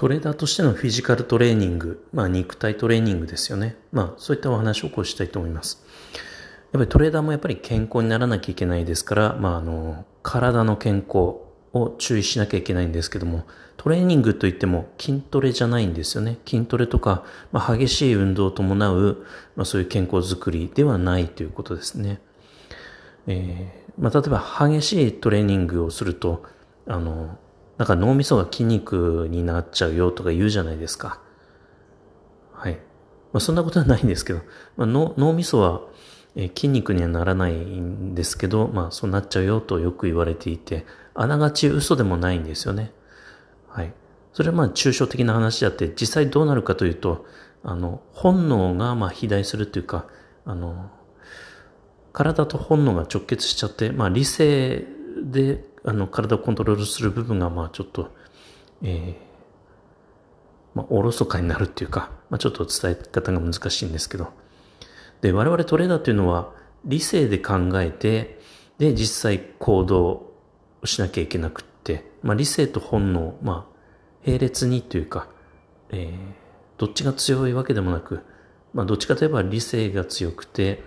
トレーダーとしてのフィジカルトレーニング、まあ肉体トレーニングですよね。まあそういったお話をこうしたいと思います。やっぱりトレーダーもやっぱり健康にならなきゃいけないですから、まああの、体の健康を注意しなきゃいけないんですけども、トレーニングといっても筋トレじゃないんですよね。筋トレとか、まあ、激しい運動を伴う、まあ、そういう健康づくりではないということですね。えー、まあ、例えば激しいトレーニングをすると、あの、なんか脳みそが筋肉になっちゃうよとか言うじゃないですか。はい。まあ、そんなことはないんですけど、まあ、脳みそは、え筋肉にはならないんですけど、まあそうなっちゃうよとよく言われていて、あながち嘘でもないんですよね。はい。それはまあ抽象的な話であって、実際どうなるかというと、あの、本能がまあ肥大するというか、あの、体と本能が直結しちゃって、まあ理性であの体をコントロールする部分がまあちょっと、えー、まあおろそかになるっていうか、まあちょっと伝え方が難しいんですけど、で、我々トレーダーというのは理性で考えて、で、実際行動をしなきゃいけなくって、まあ理性と本能、まあ並列にというか、えー、どっちが強いわけでもなく、まあどっちかといえば理性が強くて、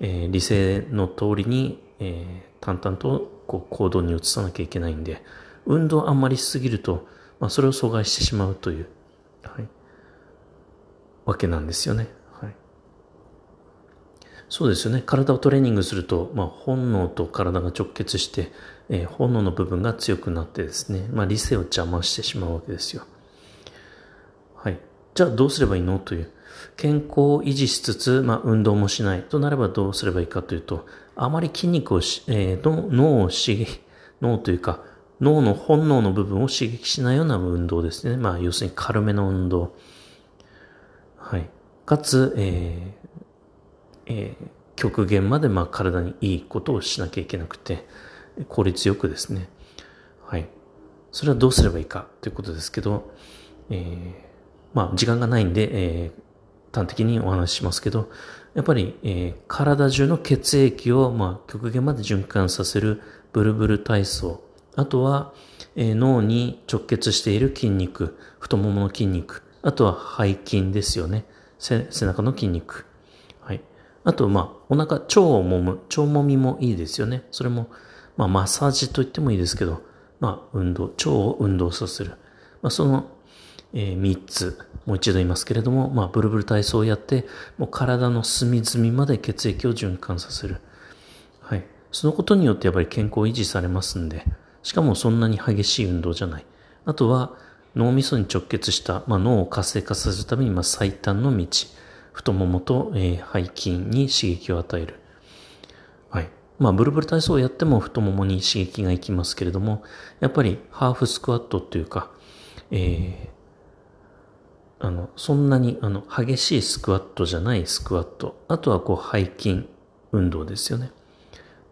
えー、理性の通りに、えー、淡々とこう行動に移さなきゃいけないんで、運動あんまりしすぎると、まあそれを阻害してしまうという、はい、わけなんですよね。はいそうですよね。体をトレーニングすると、まあ、本能と体が直結して、えー、本能の部分が強くなってですね、まあ、理性を邪魔してしまうわけですよ。はい。じゃあどうすればいいの？という。健康を維持しつつ、まあ、運動もしないとなればどうすればいいかというと、あまり筋肉をし、えー、脳を刺激、脳というか、脳の本能の部分を刺激しないような運動ですね。まあ、要するに軽めの運動。はい。かつ、えー、えー、極限までまあ体にいいことをしなきゃいけなくて、効率よくですね。はい。それはどうすればいいかということですけど、えー、まあ時間がないんで、えー、端的にお話ししますけど、やっぱり、えー、体中の血液をまあ極限まで循環させるブルブル体操、あとは、えー、脳に直結している筋肉、太ももの筋肉、あとは背筋ですよね。背中の筋肉。はいあと、まあ、お腹、腸を揉む、腸揉みもいいですよね。それも、まあ、マッサージと言ってもいいですけど、まあ、運動、腸を運動させる。まあ、その、えー、3つ、もう一度言いますけれども、まあ、ブルブル体操をやって、もう体の隅々まで血液を循環させる。はい。そのことによってやっぱり健康を維持されますんで、しかもそんなに激しい運動じゃない。あとは、脳みそに直結した、まあ、脳を活性化させるために、まあ、最短の道。太ももと、えー、背筋に刺激を与える。はい。まあ、ブルブル体操をやっても太ももに刺激がいきますけれども、やっぱりハーフスクワットっていうか、えー、あの、そんなに、あの、激しいスクワットじゃないスクワット。あとは、こう、背筋運動ですよね。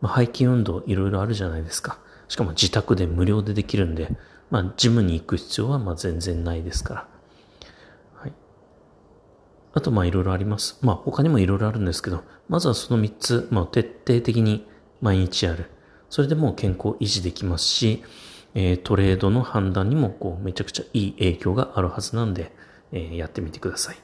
まあ、背筋運動いろいろあるじゃないですか。しかも自宅で無料でできるんで、まあ、ジムに行く必要は、まあ、全然ないですから。はいあと、まあ、いろいろあります。まあ、他にもいろいろあるんですけど、まずはその3つ、まあ、徹底的に毎日やる。それでもう健康維持できますし、えー、トレードの判断にも、こう、めちゃくちゃいい影響があるはずなんで、えー、やってみてください。